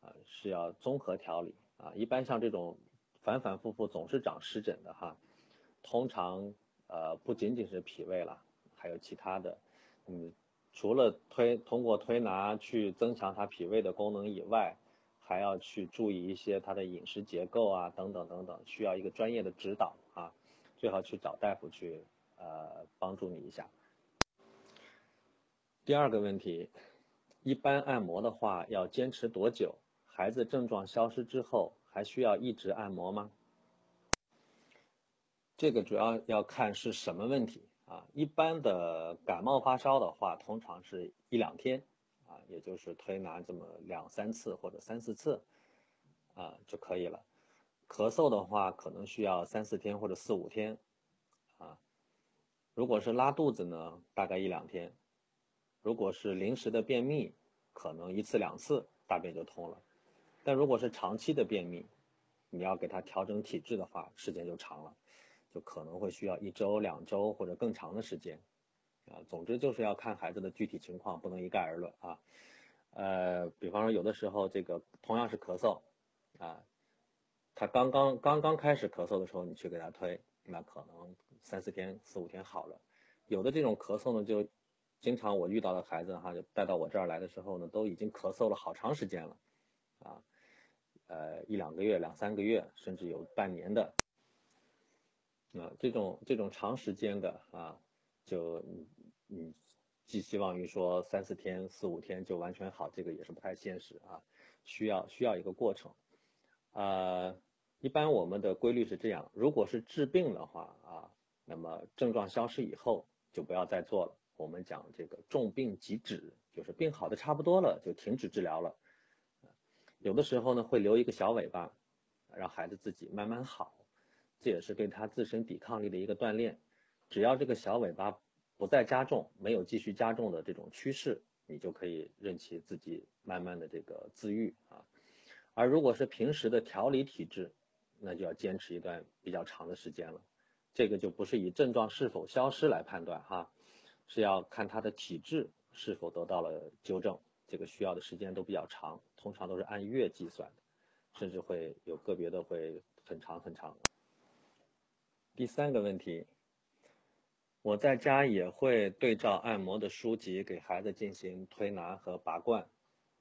啊？是要综合调理啊。一般像这种反反复复总是长湿疹的哈，通常呃不仅仅是脾胃了，还有其他的。嗯，除了推通过推拿去增强他脾胃的功能以外，还要去注意一些他的饮食结构啊等等等等，需要一个专业的指导啊，最好去找大夫去。呃，帮助你一下。第二个问题，一般按摩的话要坚持多久？孩子症状消失之后还需要一直按摩吗？这个主要要看是什么问题啊。一般的感冒发烧的话，通常是一两天啊，也就是推拿这么两三次或者三四次啊就可以了。咳嗽的话，可能需要三四天或者四五天啊。如果是拉肚子呢，大概一两天；如果是临时的便秘，可能一次两次大便就通了。但如果是长期的便秘，你要给他调整体质的话，时间就长了，就可能会需要一周、两周或者更长的时间。啊，总之就是要看孩子的具体情况，不能一概而论啊。呃，比方说有的时候这个同样是咳嗽，啊，他刚刚刚刚开始咳嗽的时候，你去给他推。那可能三四天、四五天好了，有的这种咳嗽呢，就经常我遇到的孩子哈，就带到我这儿来的时候呢，都已经咳嗽了好长时间了，啊，呃，一两个月、两三个月，甚至有半年的。啊，这种这种长时间的啊，就你寄希望于说三四天、四五天就完全好，这个也是不太现实啊，需要需要一个过程。呃，一般我们的规律是这样：如果是治病的话啊，那么症状消失以后就不要再做了。我们讲这个重病即止，就是病好的差不多了就停止治疗了。有的时候呢会留一个小尾巴，让孩子自己慢慢好。这也是对他自身抵抗力的一个锻炼。只要这个小尾巴不再加重，没有继续加重的这种趋势，你就可以任其自己慢慢的这个自愈啊。而如果是平时的调理体质，那就要坚持一段比较长的时间了。这个就不是以症状是否消失来判断哈，是要看他的体质是否得到了纠正。这个需要的时间都比较长，通常都是按月计算的，甚至会有个别的会很长很长。第三个问题，我在家也会对照按摩的书籍给孩子进行推拿和拔罐，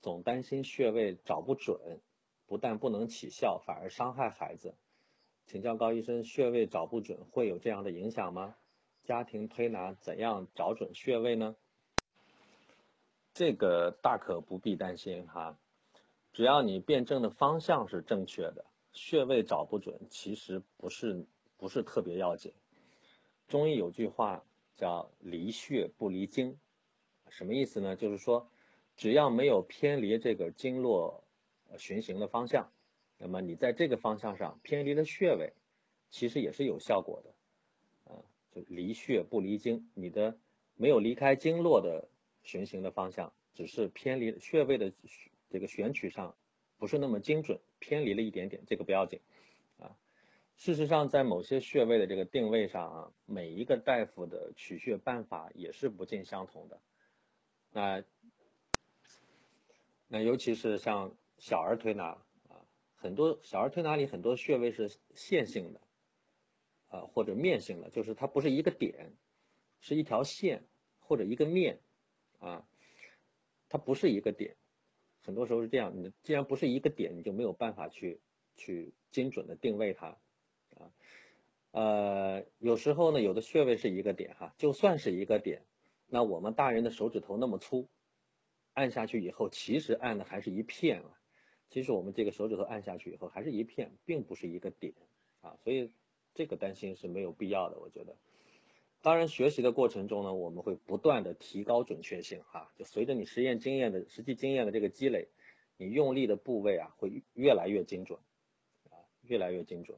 总担心穴位找不准，不但不能起效，反而伤害孩子。请教高医生，穴位找不准会有这样的影响吗？家庭推拿怎样找准穴位呢？这个大可不必担心哈，只要你辩证的方向是正确的，穴位找不准其实不是。不是特别要紧。中医有句话叫“离穴不离经”，什么意思呢？就是说，只要没有偏离这个经络循行的方向，那么你在这个方向上偏离了穴位，其实也是有效果的。就离穴不离经，你的没有离开经络的循行的方向，只是偏离穴位的这个选取上不是那么精准，偏离了一点点，这个不要紧啊。事实上，在某些穴位的这个定位上啊，每一个大夫的取穴办法也是不尽相同的。那那尤其是像小儿推拿啊，很多小儿推拿里很多穴位是线性的，啊或者面性的，就是它不是一个点，是一条线或者一个面，啊，它不是一个点。很多时候是这样，你既然不是一个点，你就没有办法去去精准的定位它。啊，呃，有时候呢，有的穴位是一个点哈，就算是一个点，那我们大人的手指头那么粗，按下去以后，其实按的还是一片啊。其实我们这个手指头按下去以后，还是一片，并不是一个点啊。所以这个担心是没有必要的，我觉得。当然，学习的过程中呢，我们会不断的提高准确性哈，就随着你实验经验的实际经验的这个积累，你用力的部位啊，会越来越精准啊，越来越精准。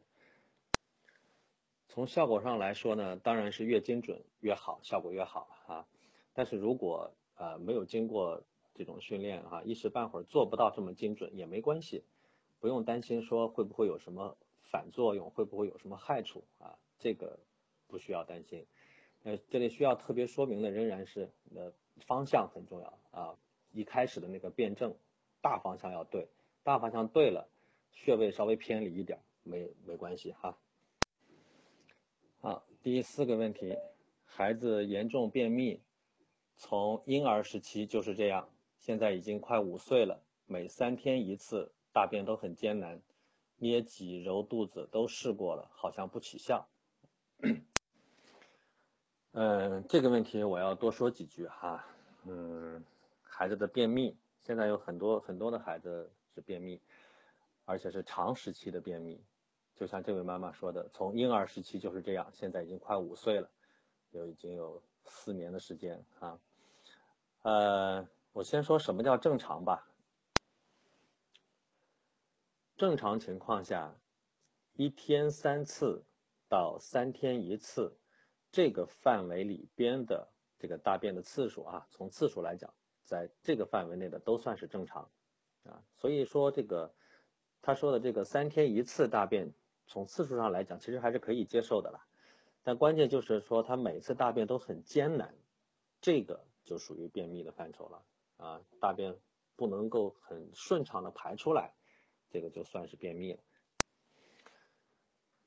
从效果上来说呢，当然是越精准越好，效果越好啊。但是如果呃没有经过这种训练哈，一时半会儿做不到这么精准也没关系，不用担心说会不会有什么反作用，会不会有什么害处啊？这个不需要担心。呃，这里需要特别说明的仍然是呃方向很重要啊。一开始的那个辩证，大方向要对，大方向对了，穴位稍微偏离一点没没关系哈。好，第四个问题，孩子严重便秘，从婴儿时期就是这样，现在已经快五岁了，每三天一次，大便都很艰难，捏脊揉肚子都试过了，好像不起效。嗯，这个问题我要多说几句哈。嗯，孩子的便秘，现在有很多很多的孩子是便秘，而且是长时期的便秘。就像这位妈妈说的，从婴儿时期就是这样，现在已经快五岁了，有已经有四年的时间啊。呃，我先说什么叫正常吧。正常情况下，一天三次到三天一次，这个范围里边的这个大便的次数啊，从次数来讲，在这个范围内的都算是正常啊。所以说这个他说的这个三天一次大便。从次数上来讲，其实还是可以接受的了，但关键就是说他每次大便都很艰难，这个就属于便秘的范畴了啊，大便不能够很顺畅的排出来，这个就算是便秘了。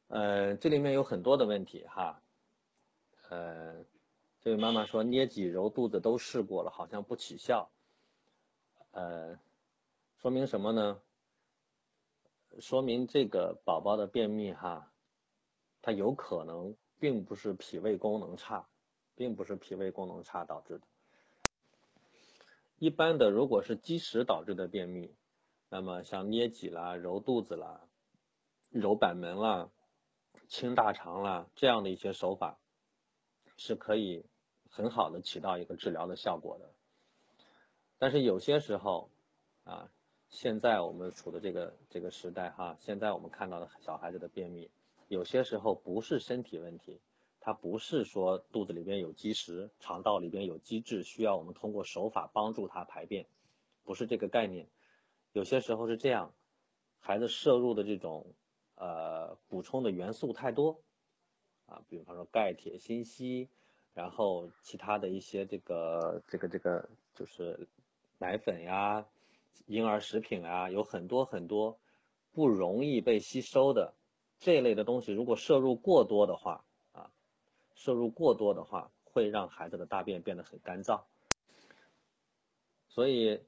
呃，这里面有很多的问题哈，呃，这位妈妈说捏脊揉肚子都试过了，好像不起效，呃，说明什么呢？说明这个宝宝的便秘哈，它有可能并不是脾胃功能差，并不是脾胃功能差导致的。一般的，如果是积食导致的便秘，那么像捏脊啦、揉肚子啦、揉板门啦、清大肠啦这样的一些手法，是可以很好的起到一个治疗的效果的。但是有些时候，啊。现在我们处的这个这个时代哈，现在我们看到的小孩子的便秘，有些时候不是身体问题，它不是说肚子里边有积食，肠道里边有积滞，需要我们通过手法帮助他排便，不是这个概念。有些时候是这样，孩子摄入的这种呃补充的元素太多，啊，比方说钙、铁、锌、硒，然后其他的一些这个这个这个就是奶粉呀。婴儿食品啊，有很多很多不容易被吸收的这类的东西，如果摄入过多的话啊，摄入过多的话，会让孩子的大便变得很干燥。所以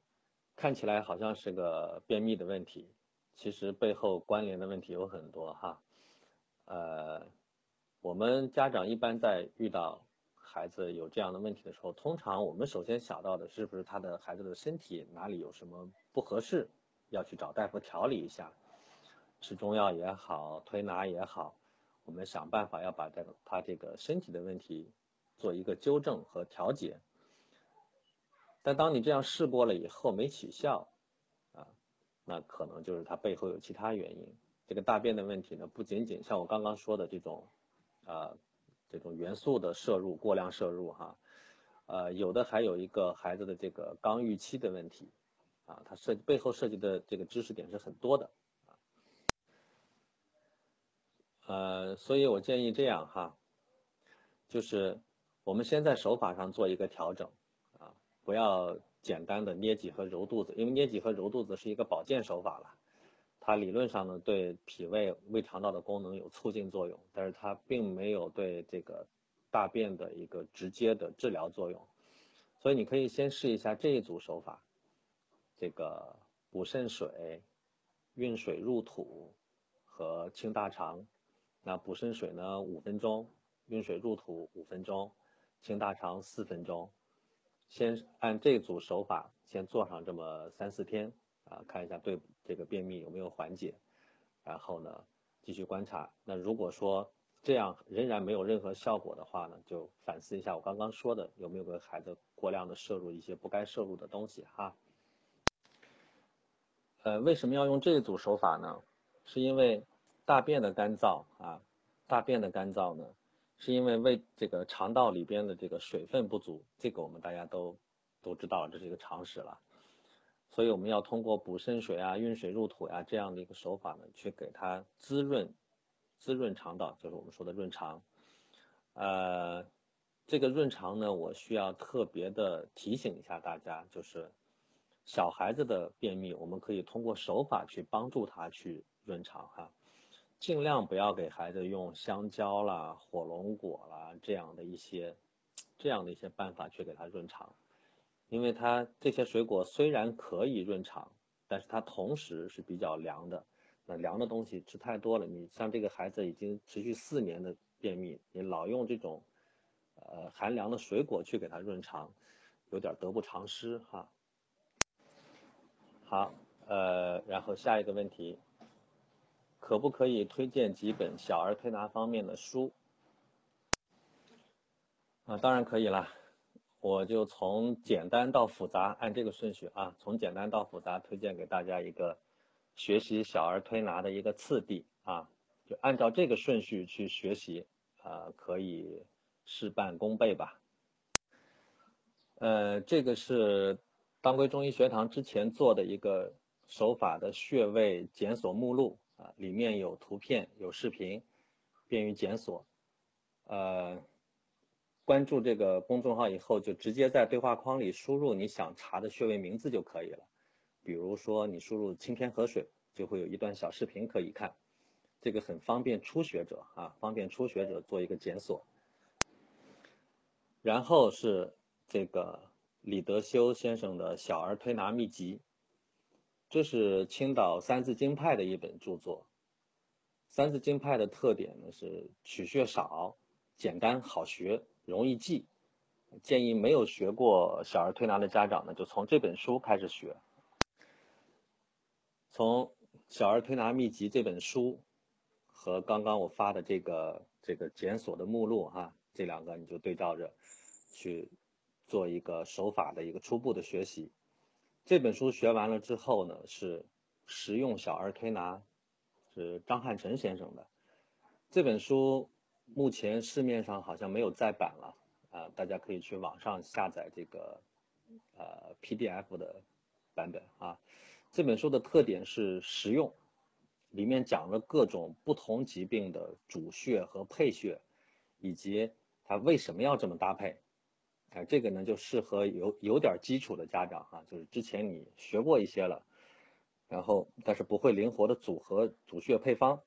看起来好像是个便秘的问题，其实背后关联的问题有很多哈。呃，我们家长一般在遇到。孩子有这样的问题的时候，通常我们首先想到的是不是他的孩子的身体哪里有什么不合适，要去找大夫调理一下，吃中药也好，推拿也好，我们想办法要把这个他这个身体的问题做一个纠正和调节。但当你这样试过了以后没起效，啊，那可能就是他背后有其他原因。这个大便的问题呢，不仅仅像我刚刚说的这种，啊。这种元素的摄入过量摄入哈，呃，有的还有一个孩子的这个刚预期的问题，啊，它涉背后涉及的这个知识点是很多的，啊，呃，所以我建议这样哈，就是我们先在手法上做一个调整，不要简单的捏脊和揉肚子，因为捏脊和揉肚子是一个保健手法了。它理论上呢，对脾胃、胃肠道的功能有促进作用，但是它并没有对这个大便的一个直接的治疗作用。所以你可以先试一下这一组手法，这个补肾水、运水入土和清大肠。那补肾水呢，五分钟；运水入土五分钟；清大肠四分钟。先按这组手法先做上这么三四天。啊，看一下对这个便秘有没有缓解，然后呢，继续观察。那如果说这样仍然没有任何效果的话呢，就反思一下我刚刚说的有没有给孩子过量的摄入一些不该摄入的东西哈。呃，为什么要用这一组手法呢？是因为大便的干燥啊，大便的干燥呢，是因为胃这个肠道里边的这个水分不足，这个我们大家都都知道，这是一个常识了。所以我们要通过补肾水啊、运水入土呀这样的一个手法呢，去给它滋润、滋润肠道，就是我们说的润肠。呃，这个润肠呢，我需要特别的提醒一下大家，就是小孩子的便秘，我们可以通过手法去帮助他去润肠哈，尽量不要给孩子用香蕉啦、火龙果啦这样的一些这样的一些办法去给他润肠。因为它这些水果虽然可以润肠，但是它同时是比较凉的。那凉的东西吃太多了，你像这个孩子已经持续四年的便秘，你老用这种呃寒凉的水果去给他润肠，有点得不偿失哈。好，呃，然后下一个问题，可不可以推荐几本小儿推拿方面的书？啊，当然可以啦。我就从简单到复杂，按这个顺序啊，从简单到复杂，推荐给大家一个学习小儿推拿的一个次第啊，就按照这个顺序去学习啊，可以事半功倍吧。呃，这个是当归中医学堂之前做的一个手法的穴位检索目录啊，里面有图片有视频，便于检索，呃。关注这个公众号以后，就直接在对话框里输入你想查的穴位名字就可以了。比如说你输入清天河水，就会有一段小视频可以看，这个很方便初学者啊，方便初学者做一个检索。然后是这个李德修先生的小儿推拿秘籍，这是青岛三字经派的一本著作。三字经派的特点呢是取穴少、简单好学、容易记。建议没有学过小儿推拿的家长呢，就从这本书开始学。从《小儿推拿秘籍》这本书和刚刚我发的这个这个检索的目录哈，这两个你就对照着去做一个手法的一个初步的学习。这本书学完了之后呢，是实用小儿推拿，是张汉成先生的。这本书目前市面上好像没有再版了。啊，大家可以去网上下载这个呃 PDF 的版本啊。这本书的特点是实用，里面讲了各种不同疾病的主穴和配穴，以及它为什么要这么搭配。哎，这个呢就适合有有点基础的家长哈，就是之前你学过一些了，然后但是不会灵活的组合组穴配方。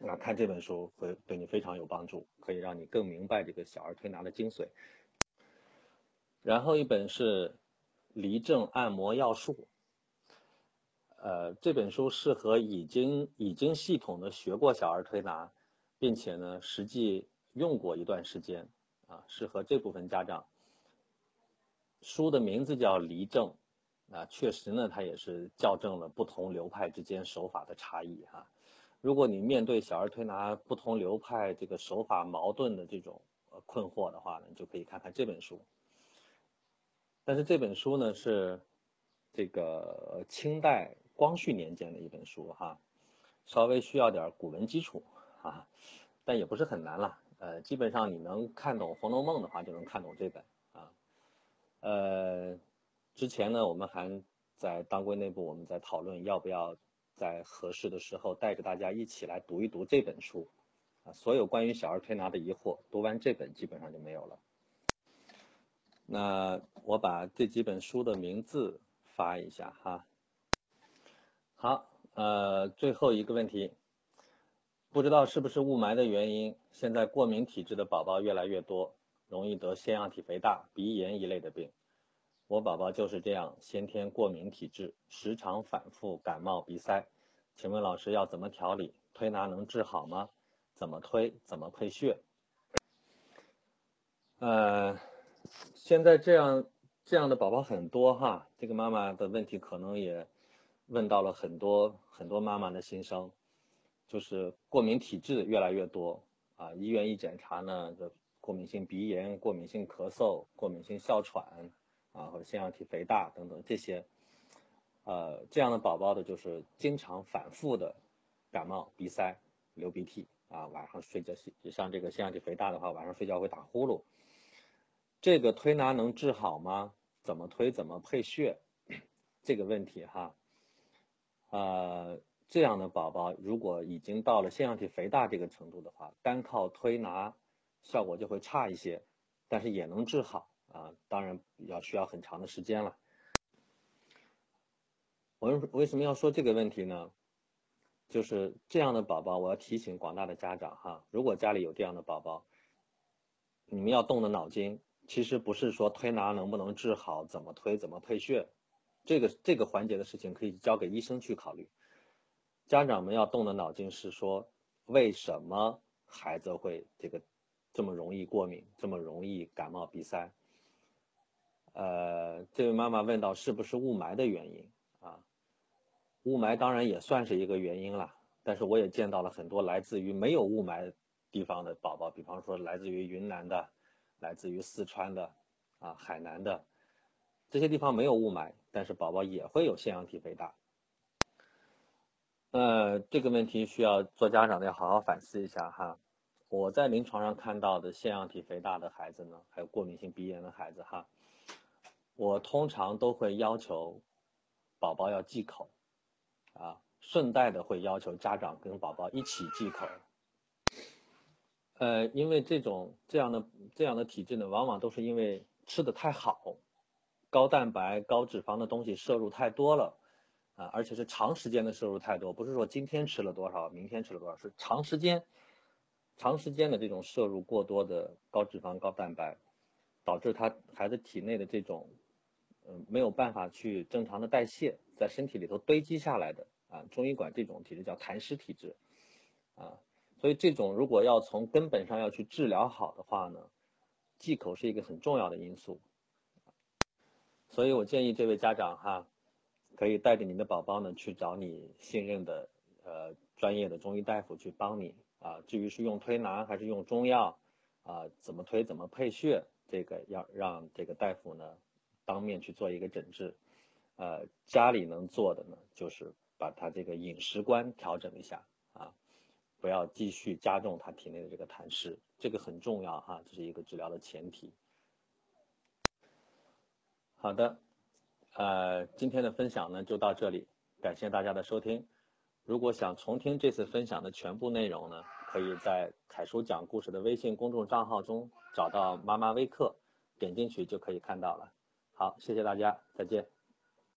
那看这本书会对你非常有帮助，可以让你更明白这个小儿推拿的精髓。然后一本是《离症按摩要术》，呃，这本书适合已经已经系统的学过小儿推拿，并且呢实际用过一段时间啊，适合这部分家长。书的名字叫《离正》，啊，确实呢，它也是校正了不同流派之间手法的差异哈。如果你面对小儿推拿不同流派这个手法矛盾的这种呃困惑的话呢，你就可以看看这本书。但是这本书呢是这个清代光绪年间的一本书哈，稍微需要点古文基础啊，但也不是很难了。呃，基本上你能看懂《红楼梦》的话，就能看懂这本。呃，之前呢，我们还在当归内部我们在讨论要不要。在合适的时候，带着大家一起来读一读这本书，啊，所有关于小儿推拿的疑惑，读完这本基本上就没有了。那我把这几本书的名字发一下哈。好，呃，最后一个问题，不知道是不是雾霾的原因，现在过敏体质的宝宝越来越多，容易得腺样体肥大、鼻炎一类的病。我宝宝就是这样，先天过敏体质，时常反复感冒鼻塞，请问老师要怎么调理？推拿能治好吗？怎么推？怎么配穴？呃，现在这样这样的宝宝很多哈，这个妈妈的问题可能也问到了很多很多妈妈的心声，就是过敏体质越来越多啊，医院一检查呢，就过敏性鼻炎、过敏性咳嗽、过敏性哮喘。啊，或者腺样体肥大等等这些，呃，这样的宝宝的就是经常反复的感冒、鼻塞、流鼻涕啊，晚上睡觉像这个腺样体肥大的话，晚上睡觉会打呼噜。这个推拿能治好吗？怎么推？怎么配穴？这个问题哈，呃，这样的宝宝如果已经到了腺样体肥大这个程度的话，单靠推拿效果就会差一些，但是也能治好。啊，当然要需要很长的时间了。我们为什么要说这个问题呢？就是这样的宝宝，我要提醒广大的家长哈，如果家里有这样的宝宝，你们要动的脑筋，其实不是说推拿能不能治好，怎么推，怎么配穴，这个这个环节的事情可以交给医生去考虑。家长们要动的脑筋是说，为什么孩子会这个这么容易过敏，这么容易感冒鼻塞？呃，这位妈妈问到是不是雾霾的原因啊？雾霾当然也算是一个原因了，但是我也见到了很多来自于没有雾霾地方的宝宝，比方说来自于云南的，来自于四川的，啊，海南的，这些地方没有雾霾，但是宝宝也会有腺样体肥大。呃，这个问题需要做家长的要好好反思一下哈。我在临床上看到的腺样体肥大的孩子呢，还有过敏性鼻炎的孩子哈。我通常都会要求宝宝要忌口，啊，顺带的会要求家长跟宝宝一起忌口。呃，因为这种这样的这样的体质呢，往往都是因为吃的太好，高蛋白、高脂肪的东西摄入太多了，啊，而且是长时间的摄入太多，不是说今天吃了多少，明天吃了多少，是长时间、长时间的这种摄入过多的高脂肪、高蛋白，导致他孩子体内的这种。嗯没有办法去正常的代谢，在身体里头堆积下来的啊，中医管这种体质叫痰湿体质啊，所以这种如果要从根本上要去治疗好的话呢，忌口是一个很重要的因素。所以我建议这位家长哈，可以带着你的宝宝呢去找你信任的呃专业的中医大夫去帮你啊。至于是用推拿还是用中药啊，怎么推怎么配穴，这个要让这个大夫呢当面去做一个诊治。呃，家里能做的呢，就是把他这个饮食观调整一下啊，不要继续加重他体内的这个痰湿，这个很重要哈，这是一个治疗的前提。好的，呃，今天的分享呢就到这里，感谢大家的收听。如果想重听这次分享的全部内容呢，可以在凯叔讲故事的微信公众账号中找到妈妈微课，点进去就可以看到了。好，谢谢大家，再见。